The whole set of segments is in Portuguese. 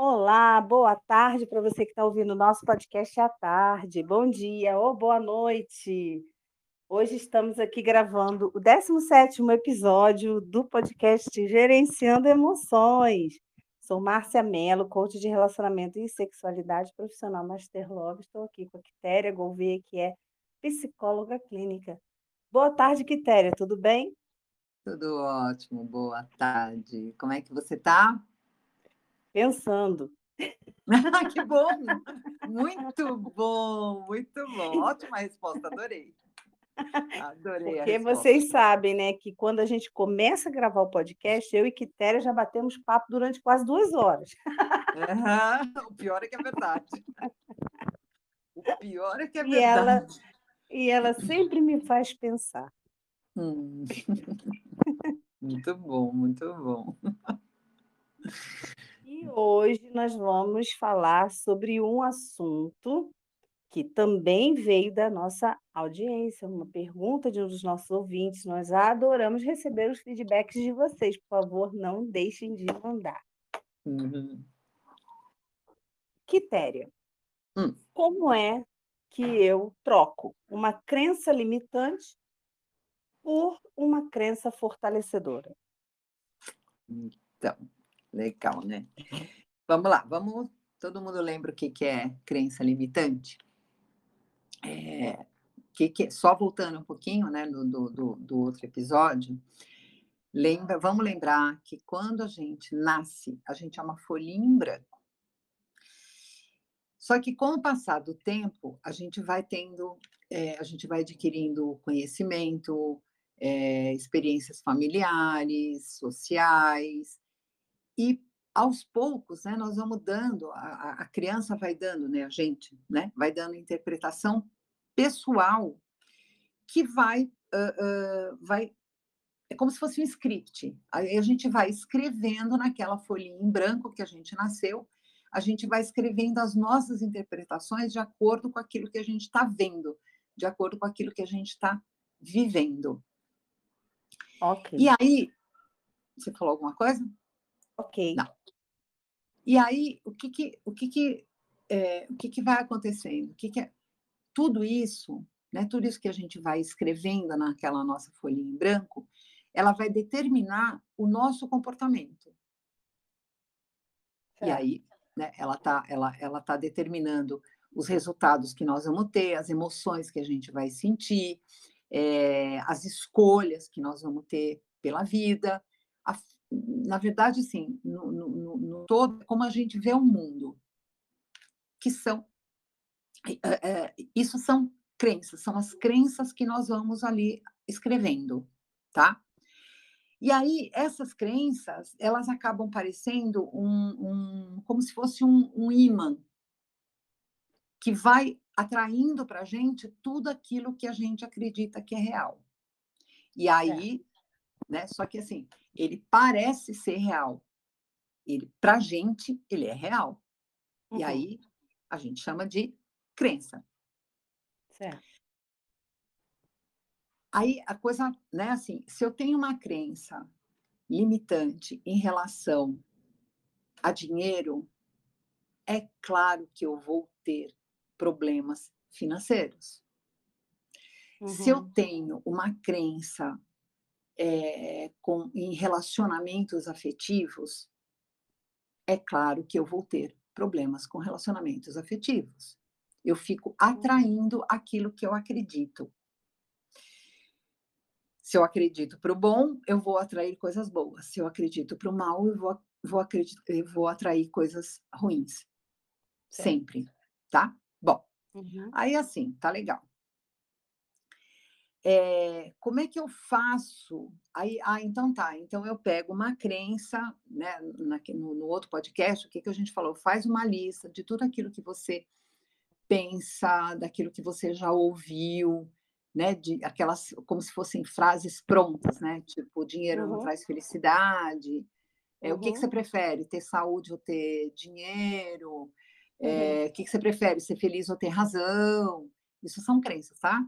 Olá, boa tarde para você que está ouvindo o nosso podcast à tarde. Bom dia ou boa noite. Hoje estamos aqui gravando o 17º episódio do podcast Gerenciando Emoções. Sou Márcia Mello, coach de relacionamento e sexualidade profissional Master Love. Estou aqui com a Quitéria Gouveia, que é psicóloga clínica. Boa tarde, Quitéria, tudo bem? Tudo ótimo, boa tarde. Como é que você está? Pensando. que bom! Muito bom, muito bom. Ótima resposta, adorei. Adorei Porque vocês sabem, né, que quando a gente começa a gravar o podcast, eu e Quitéria já batemos papo durante quase duas horas. Uhum. O pior é que é verdade. O pior é que é e verdade. Ela, e ela sempre me faz pensar. Hum. Muito bom, muito bom. E hoje nós vamos falar sobre um assunto que também veio da nossa audiência, uma pergunta de um dos nossos ouvintes. Nós adoramos receber os feedbacks de vocês. Por favor, não deixem de mandar. Uhum. Quitéria, hum. como é que eu troco uma crença limitante por uma crença fortalecedora? Então, legal, né? Vamos lá, vamos. Todo mundo lembra o que, que é crença limitante? É, que, que, só voltando um pouquinho, né, do, do, do outro episódio, lembra, vamos lembrar que quando a gente nasce, a gente é uma folhinha em branco. Só que com o passar do tempo, a gente vai tendo, é, a gente vai adquirindo conhecimento, é, experiências familiares, sociais, e aos poucos, né, nós vamos dando, a, a criança vai dando, né, a gente, né, vai dando interpretação pessoal que vai, uh, uh, vai, é como se fosse um script. Aí a gente vai escrevendo naquela folhinha em branco que a gente nasceu, a gente vai escrevendo as nossas interpretações de acordo com aquilo que a gente está vendo, de acordo com aquilo que a gente está vivendo. Ok. E aí, você falou alguma coisa? Ok. Não. E aí, o que que, o que, que, é, o que, que vai acontecendo? O que, que é? Tudo isso, né, tudo isso que a gente vai escrevendo naquela nossa folhinha em branco, ela vai determinar o nosso comportamento. E aí, né, ela está ela, ela tá determinando os resultados que nós vamos ter, as emoções que a gente vai sentir, é, as escolhas que nós vamos ter pela vida. A, na verdade, sim, no, no, no, todo, como a gente vê o mundo, que são. É, é, isso são crenças, são as crenças que nós vamos ali escrevendo, tá? E aí, essas crenças, elas acabam parecendo um, um como se fosse um, um imã que vai atraindo para a gente tudo aquilo que a gente acredita que é real. E aí, é. Né? Só que assim, ele parece ser real. Ele, para a gente, ele é real. Uhum. E aí a gente chama de crença. Certo. Aí a coisa, né? Assim, se eu tenho uma crença limitante em relação a dinheiro, é claro que eu vou ter problemas financeiros. Uhum. Se eu uhum. tenho uma crença é, com, em relacionamentos afetivos, é claro que eu vou ter problemas com relacionamentos afetivos. Eu fico atraindo aquilo que eu acredito. Se eu acredito para o bom, eu vou atrair coisas boas. Se eu acredito para o mal, eu vou, vou, acredito, eu vou atrair coisas ruins. Sempre, tá? Bom, uhum. aí assim, tá legal. É, como é que eu faço? Aí, ah, então tá. Então eu pego uma crença, né? Na, no, no, outro podcast, o que, que a gente falou? Faz uma lista de tudo aquilo que você pensa, daquilo que você já ouviu, né? De aquelas, como se fossem frases prontas, né? Tipo, dinheiro uhum. não traz felicidade. É, uhum. O que, que você uhum. prefere? Ter saúde ou ter dinheiro? É, o que, que você prefere? Ser feliz ou ter razão? Isso são crenças, tá?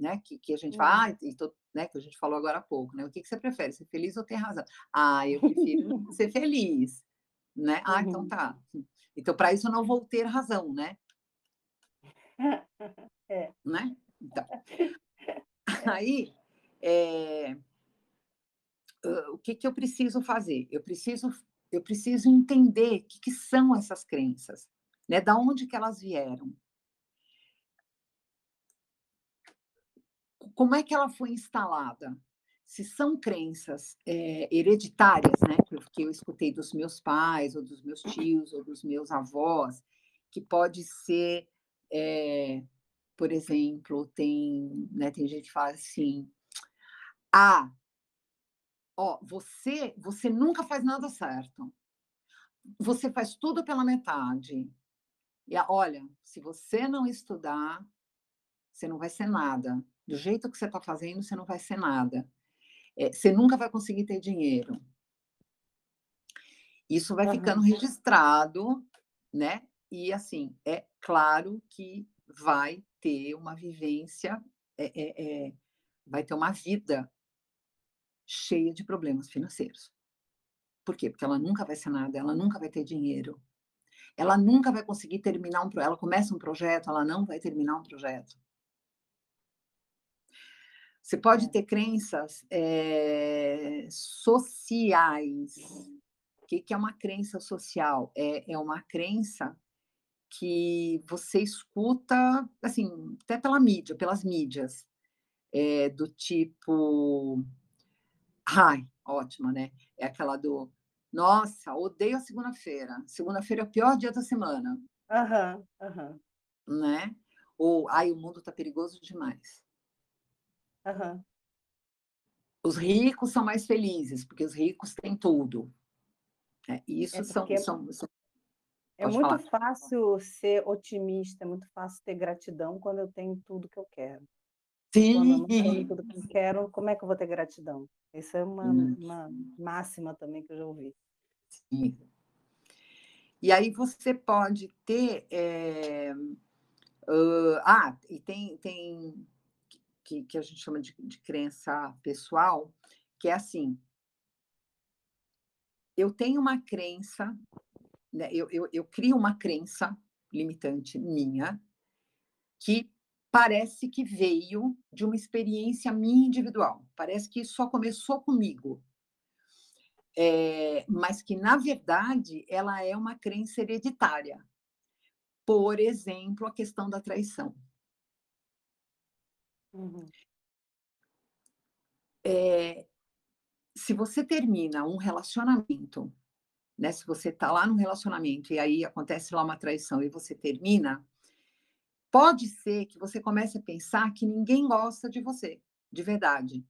Né? Que, que a gente fala, ah, e tô, né? que a gente falou agora há pouco, né? O que, que você prefere? Ser feliz ou ter razão? Ah, eu prefiro ser feliz. né? Ah, então Uhum. tá. Então, para isso eu não vou ter razão, né? É. Né? Então, aí, hã, o que que eu preciso fazer? Eu preciso eu preciso entender que que são essas crenças, né, da onde que elas vieram. Como é que ela foi instalada? Se são crenças, eh, hereditárias, né, que eu escutei dos meus pais, ou dos meus tios, ou dos meus avós, que pode ser, eh, por exemplo, tem, né, tem gente que fala assim: "Ah, ó, você você nunca faz nada certo. Você faz tudo pela metade. E olha, se você não estudar, você não vai ser nada. Do jeito que você está fazendo, você não vai ser nada. Eh, você nunca vai conseguir ter dinheiro". Isso vai ficando Aham. registrado, né, e assim, é claro que vai ter uma vivência, eh eh eh, vai ter uma vida cheia de problemas financeiros. Por quê? Porque ela nunca vai ser nada, ela nunca vai ter dinheiro. Ela nunca vai conseguir terminar um pro ela começa um projeto, ela não vai terminar um projeto. Você pode É. ter crenças, eh, sociais. O que que é uma crença social? É é uma crença que você escuta, assim, até pela mídia, pelas mídias, eh, do tipo ai, ótima, né, é aquela do: "Nossa, odeio a segunda-feira. Segunda-feira é o pior dia da semana". Aham, aham. Né? Ou: "Ai, o mundo tá perigoso demais". Aham. Os ricos são mais felizes, porque os ricos têm tudo. É, É isso são porque são são é muito falar. fácil ser otimista, é muito fácil ter gratidão quando eu tenho tudo que eu quero. Quando eu Sim. não tenho tudo que eu quero, como é que eu vou ter gratidão? Isso é uma Hum. uma máxima também que eu já ouvi. Sim. E aí você pode ter, eh, hã, ah, e tem tem que que a gente chama de de crença pessoal, que é assim eu tenho uma crença, né, eu eu eu crio uma crença limitante minha, que parece que veio de uma experiência minha individual, parece que só começou comigo. Eh, mas que na verdade ela é uma crença hereditária. Por exemplo, a questão da traição. Uhum. Eh, se você termina um relacionamento, né, se você tá lá num relacionamento e aí acontece lá uma traição e você termina pode ser que você comece a pensar que ninguém gosta de você, de verdade.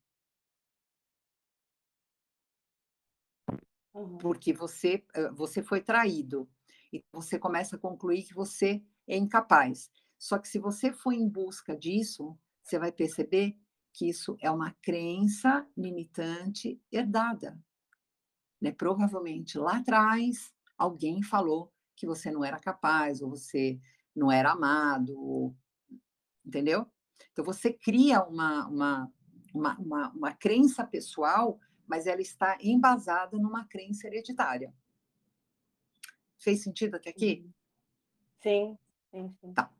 Uhum. Porque você, hã, você foi traído, e você começa a concluir que você é incapaz. Só que se você for em busca disso, você vai perceber que isso é uma crença limitante herdada. Né, provavelmente lá atrás, alguém falou que você não era capaz, ou você não era amado, ou entendeu? Então você cria uma uma uma uma uma crença pessoal, mas ela está embasada numa crença hereditária. Fez sentido até aqui? Uhum. Sim, sim, sim. Tá.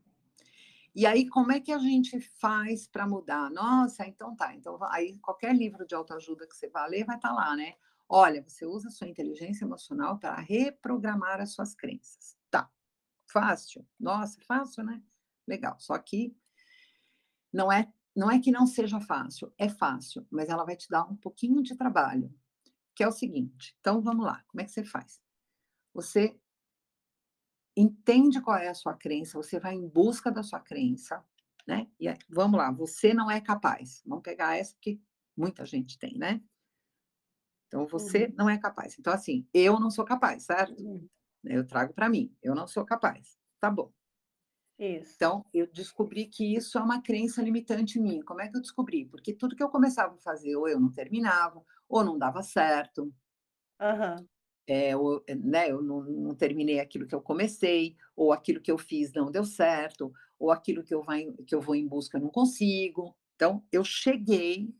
E aí como é que a gente faz para mudar? Nossa, então tá, então aí qualquer livro de autoajuda que você vá ler vai estar lá, né. Olha, você usa a sua inteligência emocional para reprogramar as suas crenças. Tá, fácil? Nossa, fácil, né. Legal, só que não é não é que não seja fácil, é fácil, mas ela vai te dar um pouquinho de trabalho, que é o seguinte, então vamos lá, como é que você faz? Você entende qual é a sua crença, você vai em busca da sua crença, né, e aí vamos lá, você não é capaz, vamos pegar essa que muita gente tem, né. Então você Uhum. não é capaz, então assim, eu não sou capaz, certo? Uhum. Eu trago para mim, eu não sou capaz, tá bom. Isso. Então, eu descobri que isso é uma crença limitante minha, como é que eu descobri? Porque tudo que eu começava a fazer ou eu não terminava, ou não dava certo. Aham. Eh, ou, né, eu não não terminei aquilo que eu comecei, ou aquilo que eu fiz não deu certo, ou aquilo que eu vai que eu vou em busca não consigo. Então, eu cheguei,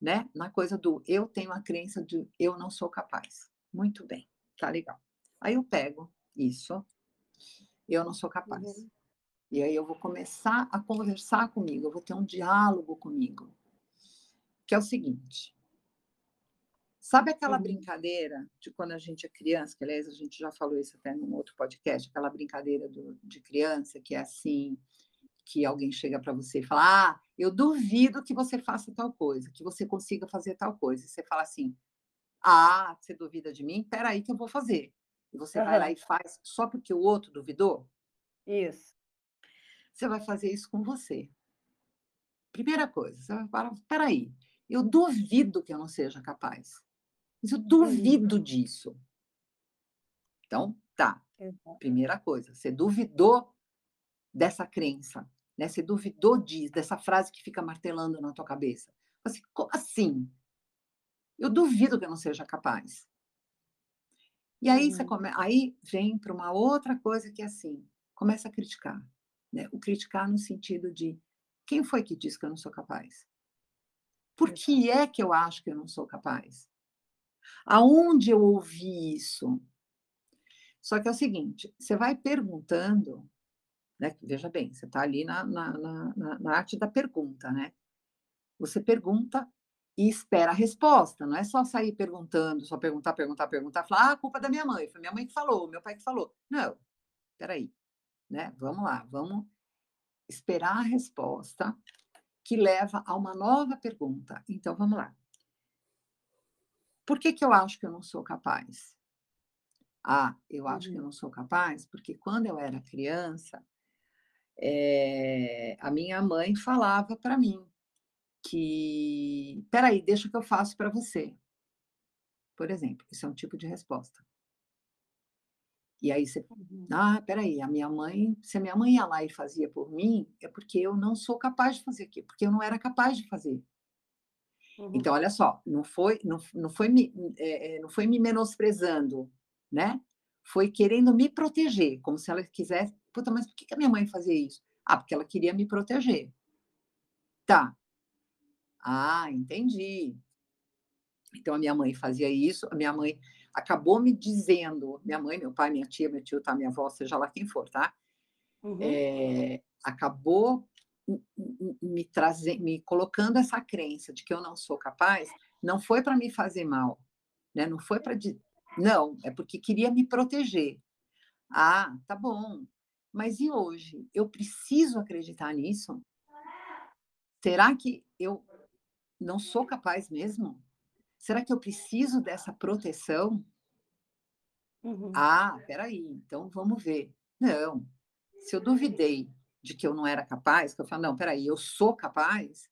né, na coisa do eu tenho a crença de eu não sou capaz. Muito bem, tá legal. Aí eu pego isso, eu não sou capaz. Uhum. E aí eu vou começar a conversar comigo, eu vou ter um diálogo comigo, que é o seguinte. Sabe aquela uhum. brincadeira de quando a gente é criança, que aliás a gente já falou isso até num outro podcast, aquela brincadeira do, de criança que é assim, que alguém chega para você e fala: "Ah, eu duvido que você faça tal coisa, que você consiga fazer tal coisa". E você fala assim: "Ah, você duvida de mim? Espera aí que eu vou fazer". E você uhum. vai lá e faz só porque o outro duvidou? Isso. Você vai fazer isso com você. Primeira coisa, você vai falar: "Espera aí, eu duvido que eu não seja capaz". Mas eu duvido uhum. disso. Então, tá. Primeira coisa, você duvidou dessa crença, né? Você duvidou disso, dessa frase que fica martelando na tua cabeça. Assim, como assim? Eu duvido que eu não seja capaz. E aí, uhum. você come... aí vem para uma outra coisa que é assim, começa a criticar. Né? O criticar no sentido de quem foi que disse que eu não sou capaz? Por que é que eu acho que eu não sou capaz? Aonde eu ouvi isso? Só que é o seguinte, você vai perguntando, né? Veja bem, você está ali na, na, na, na arte da pergunta, né? Você pergunta e espera a resposta, não é só sair perguntando, só perguntar, perguntar, perguntar, falar, ah, culpa é da minha mãe, foi minha mãe que falou, meu pai que falou. Não, peraí, né? Vamos lá, vamos esperar a resposta que leva a uma nova pergunta. Então, vamos lá. Por que, que eu acho que eu não sou capaz? Ah, eu acho uhum. que eu uhum. não sou capaz porque quando eu era criança, é, a minha mãe falava para mim que, peraí, deixa que eu faço para você. Por exemplo, isso é um tipo de resposta. E aí você, uhum. ah, peraí, a minha mãe, se a minha mãe ia lá e fazia por mim, é porque eu não sou capaz de fazer aquilo, porque eu não era capaz de fazer. Uhum. Então, olha só, não foi, não, não, foi me, é, é, não foi me menosprezando, né? Foi querendo me proteger, como se ela quisesse. Puta, mas por que a minha mãe fazia isso? Ah, porque ela queria me proteger. Tá. Ah, entendi. Então, a minha mãe fazia isso, a minha mãe acabou me dizendo, minha mãe, meu pai, minha tia, meu tio, tá, minha avó, seja lá quem for, tá? Uhum. É, acabou me trazer, me colocando essa crença de que eu não sou capaz, não foi para me fazer mal, né? Não foi para não, é porque queria me proteger. Ah, tá bom. Mas e hoje? Eu preciso acreditar nisso? Será que eu não sou capaz mesmo? Será que eu preciso dessa proteção? Uhum. Ah, peraí, então vamos ver. Não, se eu duvidei de que eu não era capaz, que eu falo, não, peraí, eu sou capaz,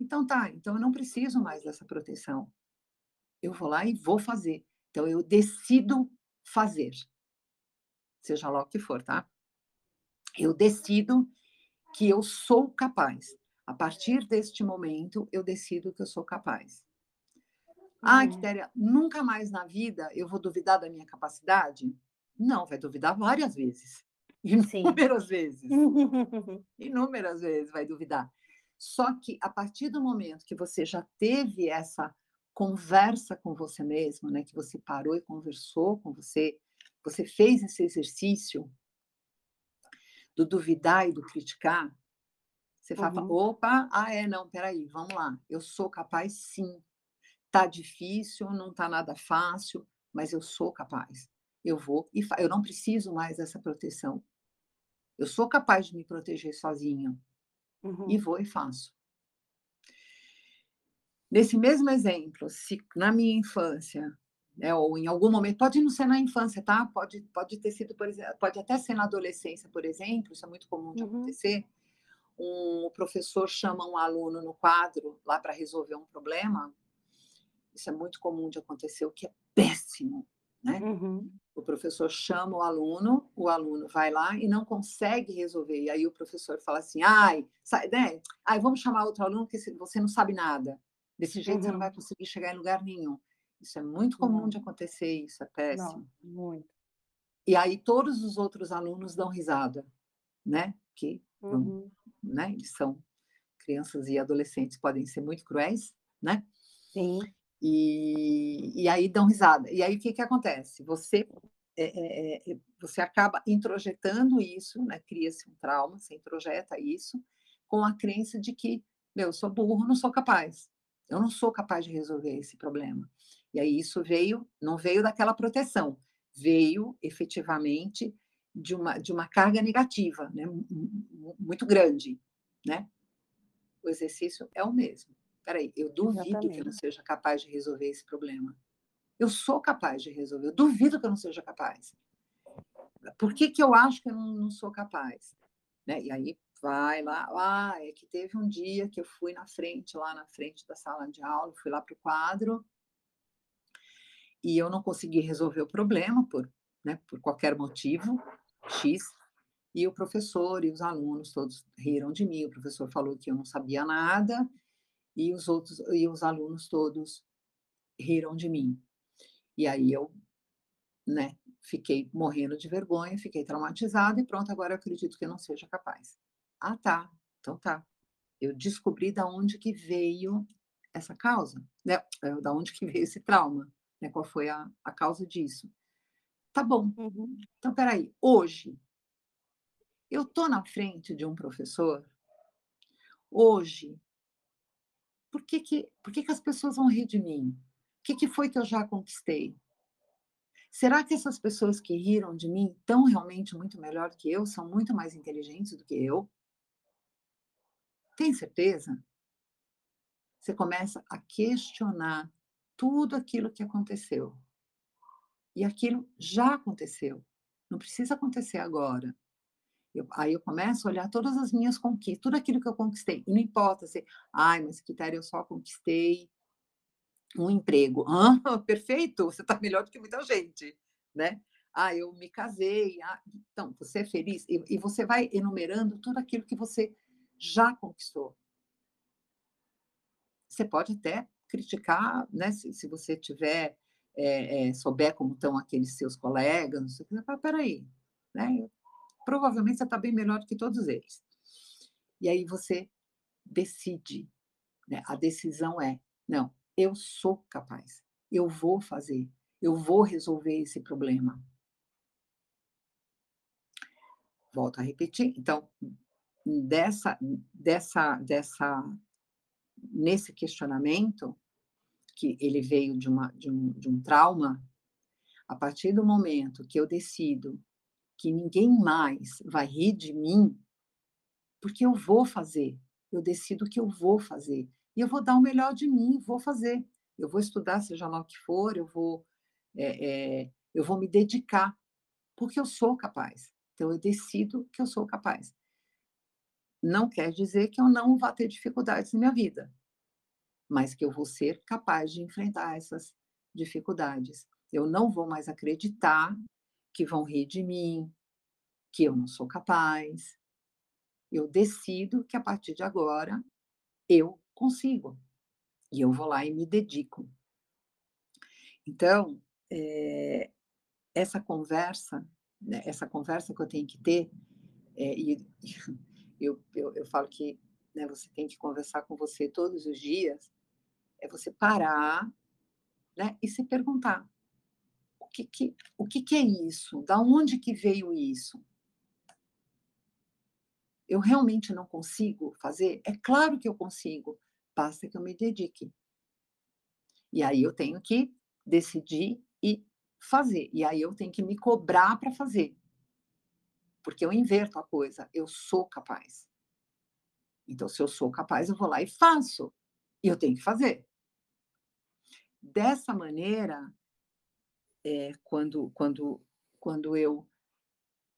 então tá, então eu não preciso mais dessa proteção. Eu vou lá e vou fazer. Então eu decido fazer. Seja lá o que for, tá? Eu decido que eu sou capaz. A partir deste momento, eu decido que eu sou capaz. Ah. Quitéria, nunca mais na vida eu vou duvidar da minha capacidade? Não, vai duvidar várias vezes. Inúmeras Sim. vezes. Inúmeras vezes vai duvidar. Só que a partir do momento que você já teve essa conversa com você mesmo, né, que você parou e conversou com você, você fez esse exercício do duvidar e do criticar, você uhum. fala, opa, ah é, não, peraí, vamos lá, eu sou capaz sim. Tá difícil, não tá nada fácil, mas eu sou capaz. Eu vou e eu não preciso mais dessa proteção. Eu sou capaz de me proteger sozinha. Uhum. E vou e faço. Nesse mesmo exemplo, se na minha infância, né, ou em algum momento, pode não ser na infância, tá? Pode, pode ter sido, por exemplo, pode até ser na adolescência, por exemplo, isso é muito comum de uhum. acontecer. Um professor chama um aluno no quadro lá para resolver um problema. Isso é muito comum de acontecer, o que é péssimo, né? Uhum. O professor chama o aluno, o aluno vai lá e não consegue resolver. E aí o professor fala assim: ai, sai, né? ai vamos chamar outro aluno porque você não sabe nada. Desse jeito uhum. você não vai uhum. conseguir chegar em lugar nenhum. Isso é muito comum uhum. de acontecer, isso é péssimo. Não, muito. E aí todos os outros alunos dão risada, né? Que uhum. né? eles são crianças e adolescentes, podem ser muito cruéis, né? Sim. E, e aí dão risada. E aí o que, que acontece? Você é, é, é você acaba introjetando isso, né? cria-se um trauma, você introjeta isso com a crença de que, meu, eu sou burro, não sou capaz. Eu não sou capaz de resolver esse problema. E aí isso veio, não veio daquela proteção, veio efetivamente de uma, de uma carga negativa, né? muito grande, né? O exercício é o mesmo. Peraí, eu duvido Exatamente. que eu não seja capaz de resolver esse problema. Eu sou capaz de resolver, eu duvido que eu não seja capaz. Por que, que eu acho que eu não, não sou capaz? Né? E aí vai lá, ah, é que teve um dia que eu fui na frente, lá na frente da sala de aula, fui lá para o quadro, e eu não consegui resolver o problema por, né, por qualquer motivo, X, e o professor e os alunos todos riram de mim, o professor falou que eu não sabia nada, e os outros, e os alunos todos riram de mim. E aí eu, né, fiquei morrendo de vergonha, fiquei traumatizada, e pronto, agora eu acredito que eu não seja capaz. Ah, tá. Então tá. Eu descobri da onde que veio essa causa, né? É, da onde que veio esse trauma, né? Qual foi a, a causa disso? Tá bom. Uhum. Então, peraí. Hoje, eu tô na frente de um professor. Hoje, por que que, por que, que as pessoas vão rir de mim? O que, que foi que eu já conquistei? Será que essas pessoas que riram de mim estão realmente muito melhor que eu, são muito mais inteligentes do que eu? Tem certeza? Você começa a questionar tudo aquilo que aconteceu. E aquilo já aconteceu. Não precisa acontecer agora. Eu, aí eu começo a olhar todas as minhas conquistas, tudo aquilo que eu conquistei. E não importa se, ai, mas Quitéria, eu só conquistei um emprego. Ah, perfeito, você está melhor do que muita gente, né? Ah, eu me casei. Ah, então, você é feliz? E, e você vai enumerando tudo aquilo que você já conquistou. Você pode até criticar, né? Se, se você tiver é, é, souber como estão aqueles seus colegas, não sei o que, peraí, né? Provavelmente você está bem melhor do que todos eles. E aí você decide, né? A decisão é, não, eu sou capaz, eu vou fazer, eu vou resolver esse problema. Volto a repetir. Então, dessa, dessa, dessa, nesse questionamento, que ele veio de, uma, de, um, de um trauma, a partir do momento que eu decido que ninguém mais vai rir de mim, porque eu vou fazer, eu decido que eu vou fazer, e eu vou dar o melhor de mim, vou fazer. Eu vou estudar, seja lá o que for, eu vou, é, é, eu vou me dedicar, porque eu sou capaz. Então, eu decido que eu sou capaz não quer dizer que eu não vá ter dificuldades na minha vida, mas que eu vou ser capaz de enfrentar essas dificuldades. Eu não vou mais acreditar que vão rir de mim, que eu não sou capaz. Eu decido que a partir de agora eu consigo. E eu vou lá e me dedico. Então, é, essa conversa, né, essa conversa que eu tenho que ter, é, e, eu, eu, eu falo que né, você tem que conversar com você todos os dias, é você parar né, e se perguntar que, que, o que, que é isso? Da onde que veio isso? Eu realmente não consigo fazer? É claro que eu consigo, basta que eu me dedique. E aí eu tenho que decidir e fazer. E aí eu tenho que me cobrar para fazer porque eu inverto a coisa, eu sou capaz. Então, se eu sou capaz, eu vou lá e faço. E eu tenho que fazer. Dessa maneira, é, quando, quando, quando eu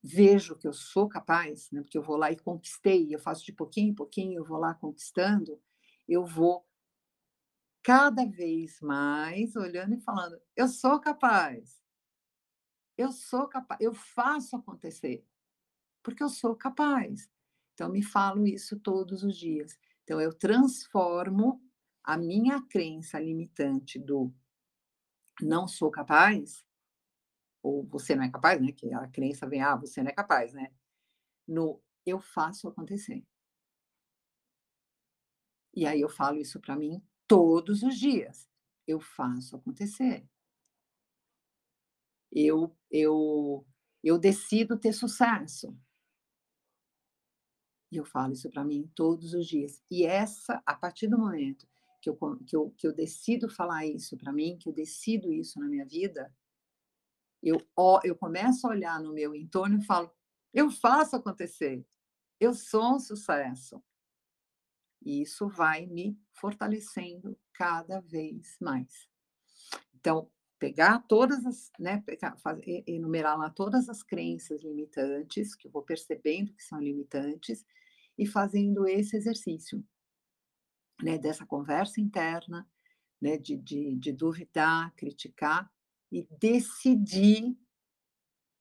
vejo que eu sou capaz, né, porque eu vou lá e conquistei, eu faço de pouquinho em pouquinho, eu vou lá conquistando, eu vou cada vez mais olhando e falando: eu sou capaz, eu sou capaz, eu faço acontecer porque eu sou capaz. Então, me falo isso todos os dias. Então, eu transformo a minha crença limitante do não sou capaz, ou você não é capaz, né? Que a crença vem, ah, você não é capaz, né? No eu faço acontecer. E aí eu falo isso para mim todos os dias. Eu faço acontecer. Eu, eu eu decido ter sucesso. E eu falo isso para mim todos os dias. E essa, a partir do momento que eu, que eu, que eu decido falar isso para mim, que eu decido isso na minha vida, eu, eu começo a olhar no meu entorno e falo: eu faço acontecer, eu sou um sucesso. E isso vai me fortalecendo cada vez mais. Então, pegar todas as, né, pegar, fazer, enumerar lá todas as crenças limitantes, que eu vou percebendo que são limitantes, e fazendo esse exercício, né, dessa conversa interna, né, de, de, de duvidar, criticar e decidir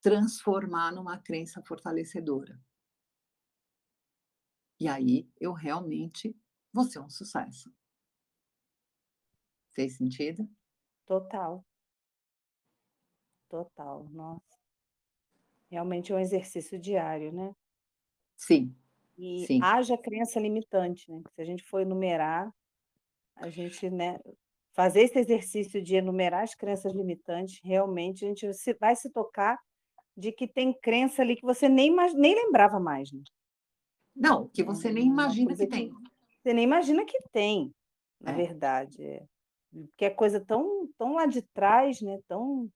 transformar numa crença fortalecedora. E aí eu realmente vou ser um sucesso. Fez sentido? Total. Total, nossa. Realmente é um exercício diário, né? Sim. E sim. haja crença limitante, né? Se a gente for enumerar, a gente, né, fazer esse exercício de enumerar as crenças limitantes, realmente a gente vai se tocar de que tem crença ali que você nem, nem lembrava mais, né? Não, que você nem imagina que tem. Você nem imagina que tem, na é. verdade. É. Que é coisa tão, tão lá de trás, né? Tão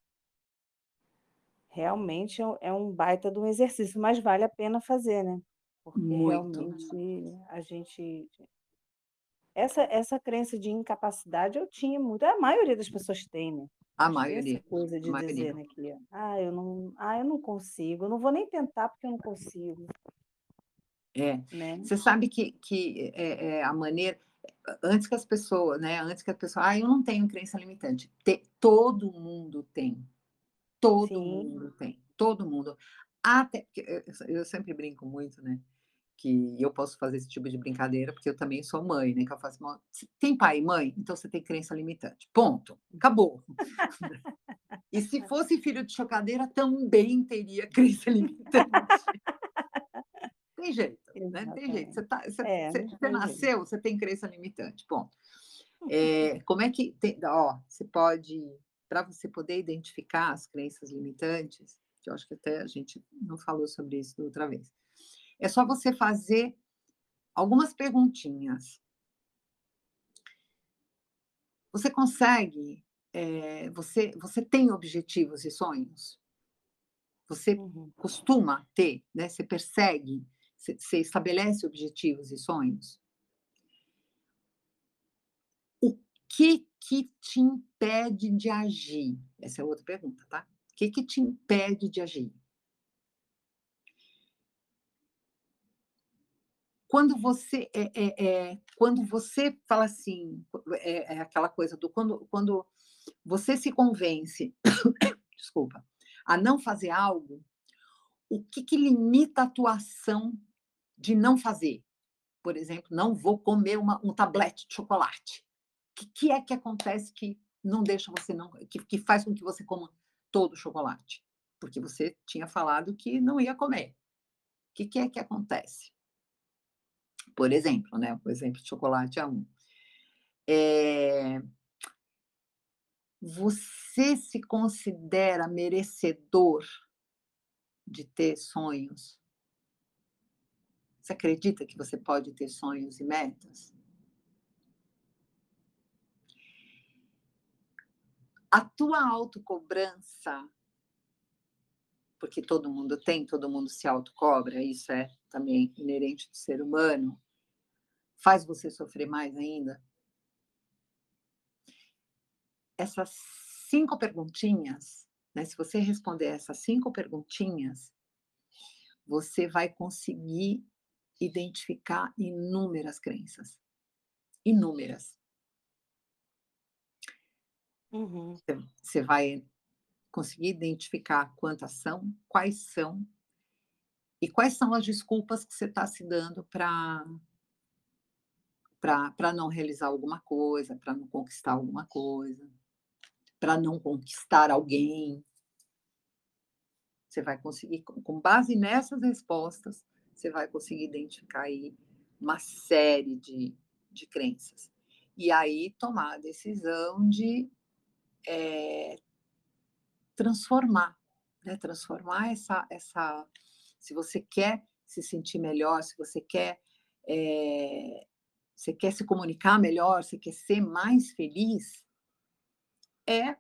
realmente é, é um baita de um exercício, mas vale a pena fazer, né? Porque Muito. realmente a gente essa essa crença de incapacidade eu tinha muito, a maioria das pessoas tem, né? A maioria. Essa coisa de dizer né, que ah, eu não, ah, eu não consigo, eu não vou nem tentar porque eu não consigo. É. Né? Você sabe que, que é, é, a maneira antes que as pessoas, né? Antes que a pessoa, ah, eu não tenho crença limitante. Te, todo mundo tem. Todo Sim. mundo tem. Todo mundo. Até eu sempre brinco muito, né? Que eu posso fazer esse tipo de brincadeira, porque eu também sou mãe, né? Que eu faço, tem pai e mãe, então você tem crença limitante. Ponto. Acabou. e se fosse filho de chocadeira, também teria crença limitante. tem jeito, né? Tem jeito. Você, tá, você, é, você, você nasceu, você tem crença limitante. Ponto. É, como é que tem, ó, você pode, para você poder identificar as crenças limitantes, que eu acho que até a gente não falou sobre isso da outra vez. É só você fazer algumas perguntinhas. Você consegue, é, você, você tem objetivos e sonhos? Você uhum. costuma ter, né? Você persegue, você, você estabelece objetivos e sonhos? O que que te impede de agir? Essa é outra pergunta, tá? que, que te impede de agir? Quando você é, é, é quando você fala assim, é, é, aquela coisa do quando, quando você se convence, desculpa, a não fazer algo, o que, que limita a tua ação de não fazer? Por exemplo, não vou comer uma, um tablete de chocolate. O que, que é que acontece que não deixa você não, que, que faz com que você coma todo o chocolate, porque você tinha falado que não ia comer. O que, que é que acontece? Por exemplo, né? O exemplo chocolate é um. É... Você se considera merecedor de ter sonhos? Você acredita que você pode ter sonhos e metas? A tua autocobrança, porque todo mundo tem, todo mundo se autocobra, isso é também inerente do ser humano, faz você sofrer mais ainda? Essas cinco perguntinhas, né, se você responder essas cinco perguntinhas, você vai conseguir identificar inúmeras crenças. Inúmeras. Uhum. Você vai conseguir identificar quantas são, quais são e quais são as desculpas que você está se dando para para não realizar alguma coisa, para não conquistar alguma coisa, para não conquistar alguém. Você vai conseguir, com base nessas respostas, você vai conseguir identificar aí uma série de, de crenças. E aí tomar a decisão de é, transformar né? transformar essa, essa. Se você quer se sentir melhor, se você quer. É, você quer se comunicar melhor, você quer ser mais feliz, é.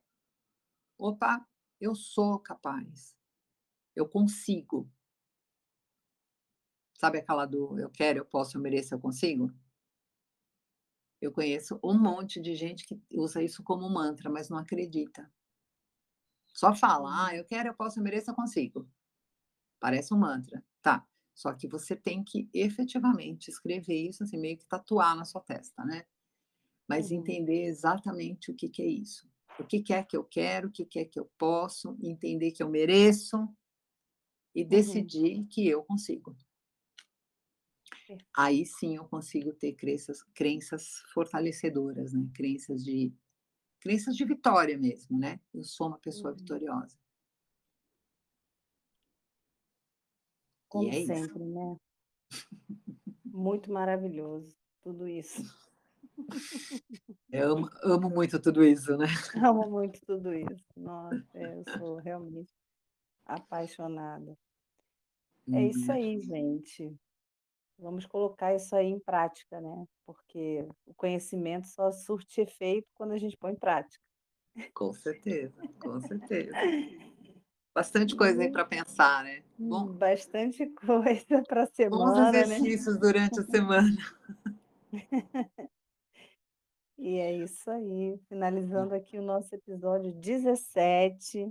Opa, eu sou capaz. Eu consigo. Sabe aquela do eu quero, eu posso, eu mereço, eu consigo? Eu conheço um monte de gente que usa isso como mantra, mas não acredita. Só fala, ah, eu quero, eu posso, eu mereço, eu consigo. Parece um mantra. Tá. Só que você tem que efetivamente escrever isso, assim, meio que tatuar na sua testa, né? Mas uhum. entender exatamente o que, que é isso. O que, que é que eu quero, o que, que é que eu posso, entender que eu mereço e uhum. decidir uhum. que eu consigo. Aí sim eu consigo ter crenças, crenças fortalecedoras, né? Crenças de crenças de vitória mesmo, né? Eu sou uma pessoa uhum. vitoriosa. Como é sempre, isso. né? Muito maravilhoso tudo isso. Eu amo, amo, muito tudo isso, né? Amo muito tudo isso. Nossa, eu sou realmente apaixonada. É isso uhum. aí, gente. Vamos colocar isso aí em prática, né? Porque o conhecimento só surte efeito quando a gente põe em prática. Com certeza, com certeza. Bastante coisa aí para pensar, né? Bom, Bastante coisa para a semana. Bons né? exercícios né? durante a semana. e é isso aí. Finalizando aqui o nosso episódio 17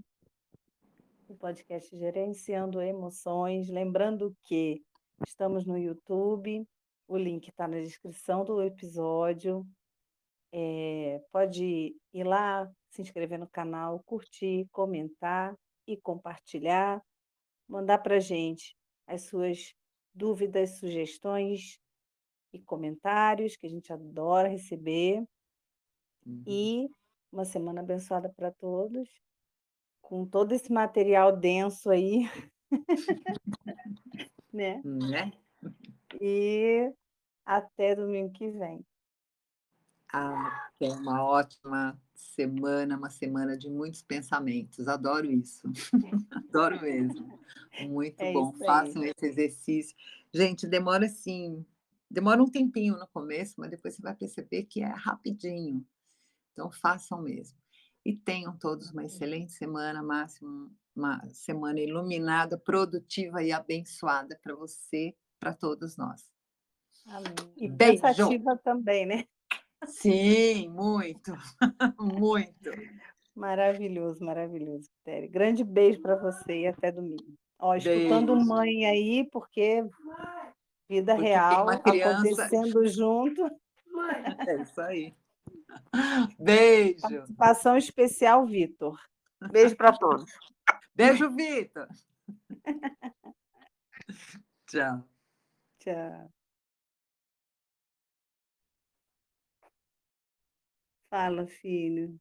do podcast Gerenciando Emoções. Lembrando que Estamos no YouTube, o link está na descrição do episódio. É, pode ir lá, se inscrever no canal, curtir, comentar e compartilhar. Mandar para a gente as suas dúvidas, sugestões e comentários, que a gente adora receber. Uhum. E uma semana abençoada para todos, com todo esse material denso aí. né? Né? E até domingo que vem. Até uma ótima semana, uma semana de muitos pensamentos. Adoro isso. Adoro mesmo. Muito é bom. Façam esse exercício. Gente, demora assim, demora um tempinho no começo, mas depois você vai perceber que é rapidinho. Então façam mesmo. E tenham todos uma excelente semana, máximo uma semana iluminada, produtiva e abençoada para você, para todos nós. Amém. E Beijo. pensativa também, né? Sim, muito, muito. Maravilhoso, maravilhoso, Tere. Grande beijo para você e até domingo. Ó, escutando beijo. mãe aí, porque vida porque real criança... acontecendo junto. É isso aí. Beijo. Participação especial, Vitor. Beijo para todos. Beijo, Vitor. Tchau. Tchau. Fala, filho.